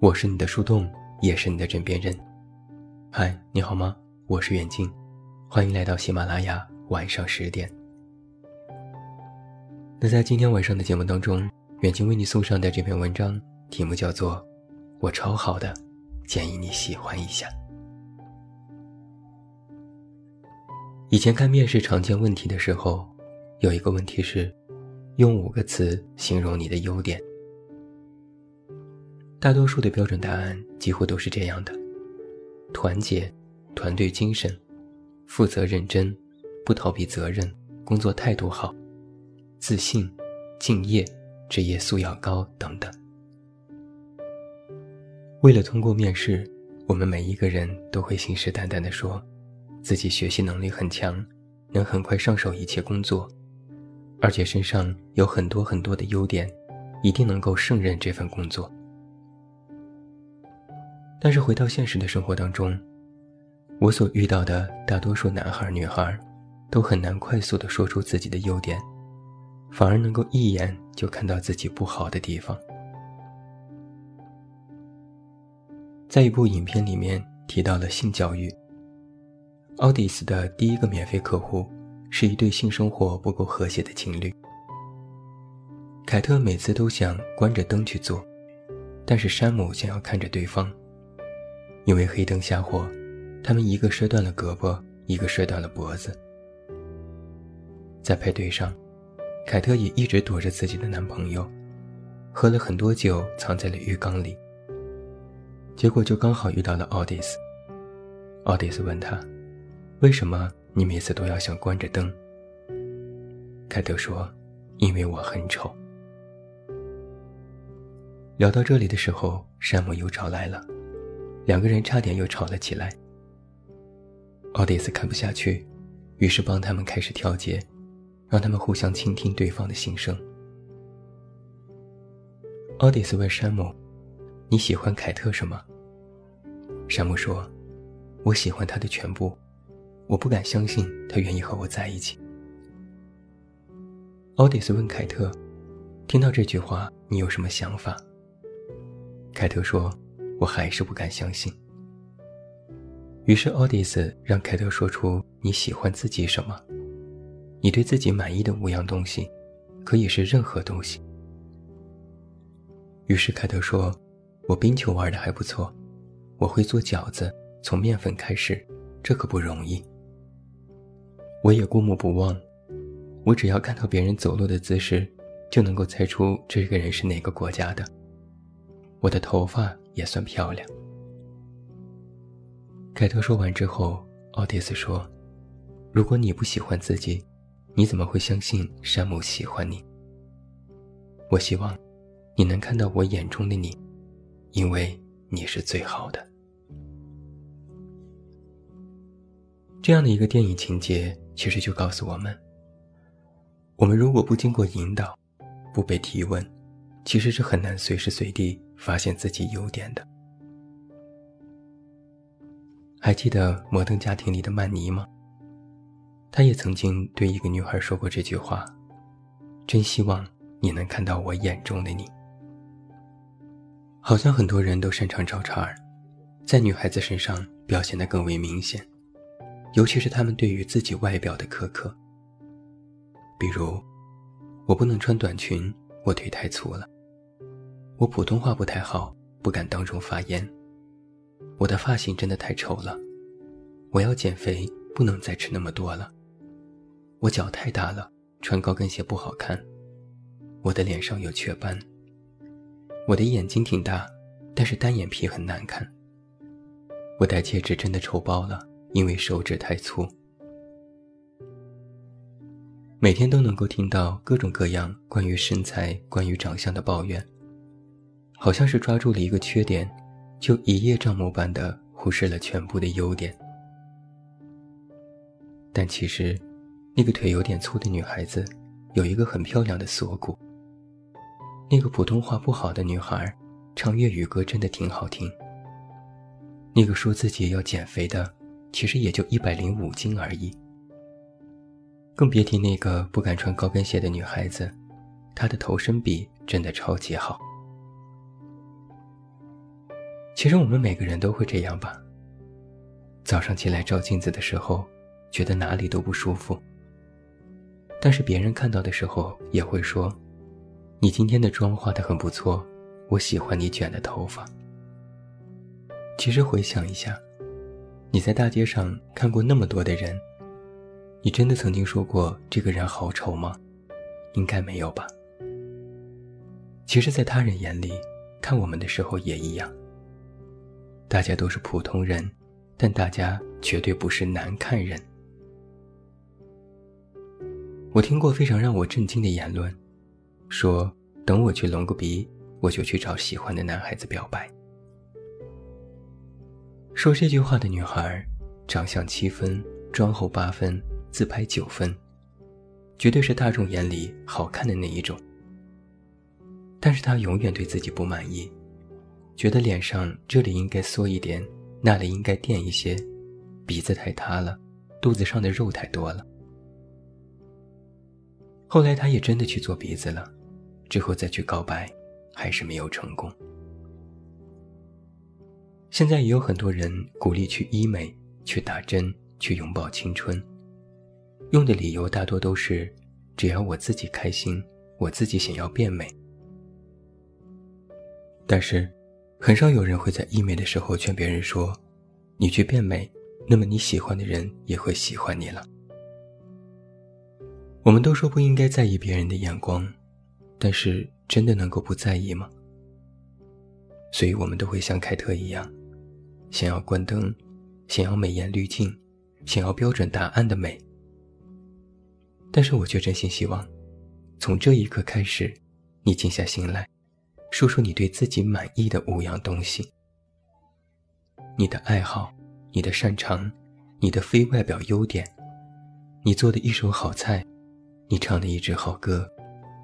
我是你的树洞，也是你的枕边人。嗨，你好吗？我是远近，欢迎来到喜马拉雅晚上十点。那在今天晚上的节目当中，远近为你送上的这篇文章题目叫做《我超好的》，建议你喜欢一下。以前看面试常见问题的时候，有一个问题是，用五个词形容你的优点。大多数的标准答案几乎都是这样的：团结、团队精神、负责认真、不逃避责任、工作态度好、自信、敬业、职业素养高等等。为了通过面试，我们每一个人都会信誓旦旦地说，自己学习能力很强，能很快上手一切工作，而且身上有很多很多的优点，一定能够胜任这份工作。但是回到现实的生活当中，我所遇到的大多数男孩女孩，都很难快速的说出自己的优点，反而能够一眼就看到自己不好的地方。在一部影片里面提到了性教育，奥迪斯的第一个免费客户是一对性生活不够和谐的情侣。凯特每次都想关着灯去做，但是山姆想要看着对方。因为黑灯瞎火，他们一个摔断了胳膊，一个摔断了脖子。在派对上，凯特也一直躲着自己的男朋友，喝了很多酒，藏在了浴缸里。结果就刚好遇到了奥迪斯。奥迪斯问他：“为什么你每次都要想关着灯？”凯特说：“因为我很丑。”聊到这里的时候，山姆又找来了。两个人差点又吵了起来。奥迪斯看不下去，于是帮他们开始调节，让他们互相倾听对方的心声。奥迪斯问山姆：“你喜欢凯特什么？”山姆说：“我喜欢他的全部，我不敢相信他愿意和我在一起。”奥迪斯问凯特：“听到这句话，你有什么想法？”凯特说。我还是不敢相信。于是奥迪斯让凯特说出你喜欢自己什么，你对自己满意的五样东西，可以是任何东西。于是凯特说：“我冰球玩的还不错，我会做饺子，从面粉开始，这可不容易。我也过目不忘，我只要看到别人走路的姿势，就能够猜出这个人是哪个国家的。我的头发。”也算漂亮。凯特说完之后，奥迪斯说：“如果你不喜欢自己，你怎么会相信山姆喜欢你？我希望你能看到我眼中的你，因为你是最好的。”这样的一个电影情节，其实就告诉我们：我们如果不经过引导，不被提问，其实是很难随时随地。发现自己优点的，还记得《摩登家庭》里的曼妮吗？她也曾经对一个女孩说过这句话：“真希望你能看到我眼中的你。”好像很多人都擅长找茬儿，在女孩子身上表现得更为明显，尤其是他们对于自己外表的苛刻。比如，我不能穿短裙，我腿太粗了。我普通话不太好，不敢当众发言。我的发型真的太丑了，我要减肥，不能再吃那么多了。我脚太大了，穿高跟鞋不好看。我的脸上有雀斑。我的眼睛挺大，但是单眼皮很难看。我戴戒指真的丑爆了，因为手指太粗。每天都能够听到各种各样关于身材、关于长相的抱怨。好像是抓住了一个缺点，就一叶障目般的忽视了全部的优点。但其实，那个腿有点粗的女孩子，有一个很漂亮的锁骨。那个普通话不好的女孩，唱粤语歌真的挺好听。那个说自己要减肥的，其实也就一百零五斤而已。更别提那个不敢穿高跟鞋的女孩子，她的头身比真的超级好。其实我们每个人都会这样吧。早上起来照镜子的时候，觉得哪里都不舒服。但是别人看到的时候也会说：“你今天的妆化得很不错，我喜欢你卷的头发。”其实回想一下，你在大街上看过那么多的人，你真的曾经说过这个人好丑吗？应该没有吧。其实，在他人眼里，看我们的时候也一样。大家都是普通人，但大家绝对不是难看人。我听过非常让我震惊的言论，说等我去隆个鼻，我就去找喜欢的男孩子表白。说这句话的女孩，长相七分，妆后八分，自拍九分，绝对是大众眼里好看的那一种。但是他永远对自己不满意，觉得脸上这里应该缩一点，那里应该垫一些，鼻子太塌了，肚子上的肉太多了。后来，他也真的去做鼻子了，之后再去告白，还是没有成功。现在也有很多人鼓励去医美、去打针、去拥抱青春，用的理由大多都是：只要我自己开心，我自己想要变美。但是，很少有人会在医美的时候劝别人说：“你去变美，那么你喜欢的人也会喜欢你了。”我们都说不应该在意别人的眼光，但是真的能够不在意吗？所以我们都会像凯特一样，想要关灯，想要美颜滤镜，想要标准答案的美。但是我却真心希望，从这一刻开始，你静下心来，说说你对自己满意的五样东西：你的爱好，你的擅长，你的非外表优点，你做的一手好菜。你唱的一支好歌，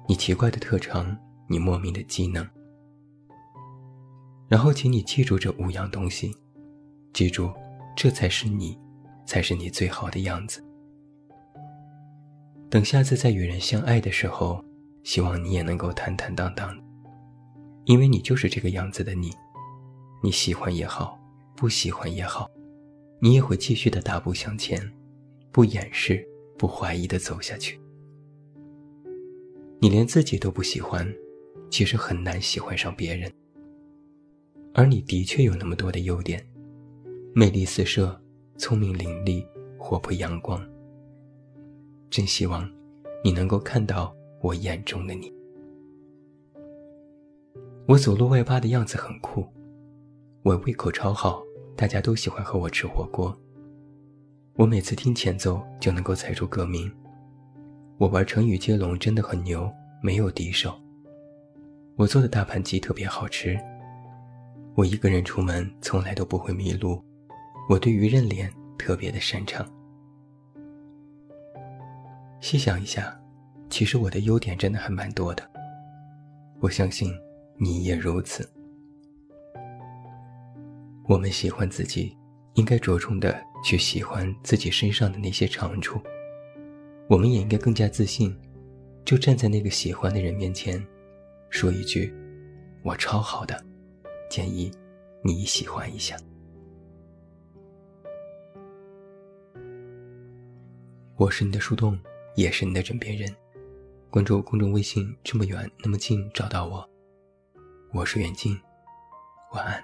你奇怪的特长，你莫名的技能。然后，请你记住这五样东西，记住，这才是你，才是你最好的样子。等下次再与人相爱的时候，希望你也能够坦坦荡荡，因为你就是这个样子的你。你喜欢也好，不喜欢也好，你也会继续的大步向前，不掩饰，不怀疑的走下去。你连自己都不喜欢，其实很难喜欢上别人。而你的确有那么多的优点，魅力四射，聪明伶俐，活泼阳光。真希望你能够看到我眼中的你。我走路外八的样子很酷，我胃口超好，大家都喜欢和我吃火锅。我每次听前奏就能够猜出歌名。我玩成语接龙真的很牛，没有敌手。我做的大盘鸡特别好吃。我一个人出门从来都不会迷路。我对于认脸特别的擅长。细想一下，其实我的优点真的还蛮多的。我相信你也如此。我们喜欢自己，应该着重的去喜欢自己身上的那些长处。我们也应该更加自信，就站在那个喜欢的人面前，说一句：“我超好的，建议你喜欢一下。”我是你的树洞，也是你的枕边人。关注公众微信，这么远那么近，找到我。我是远近，晚安。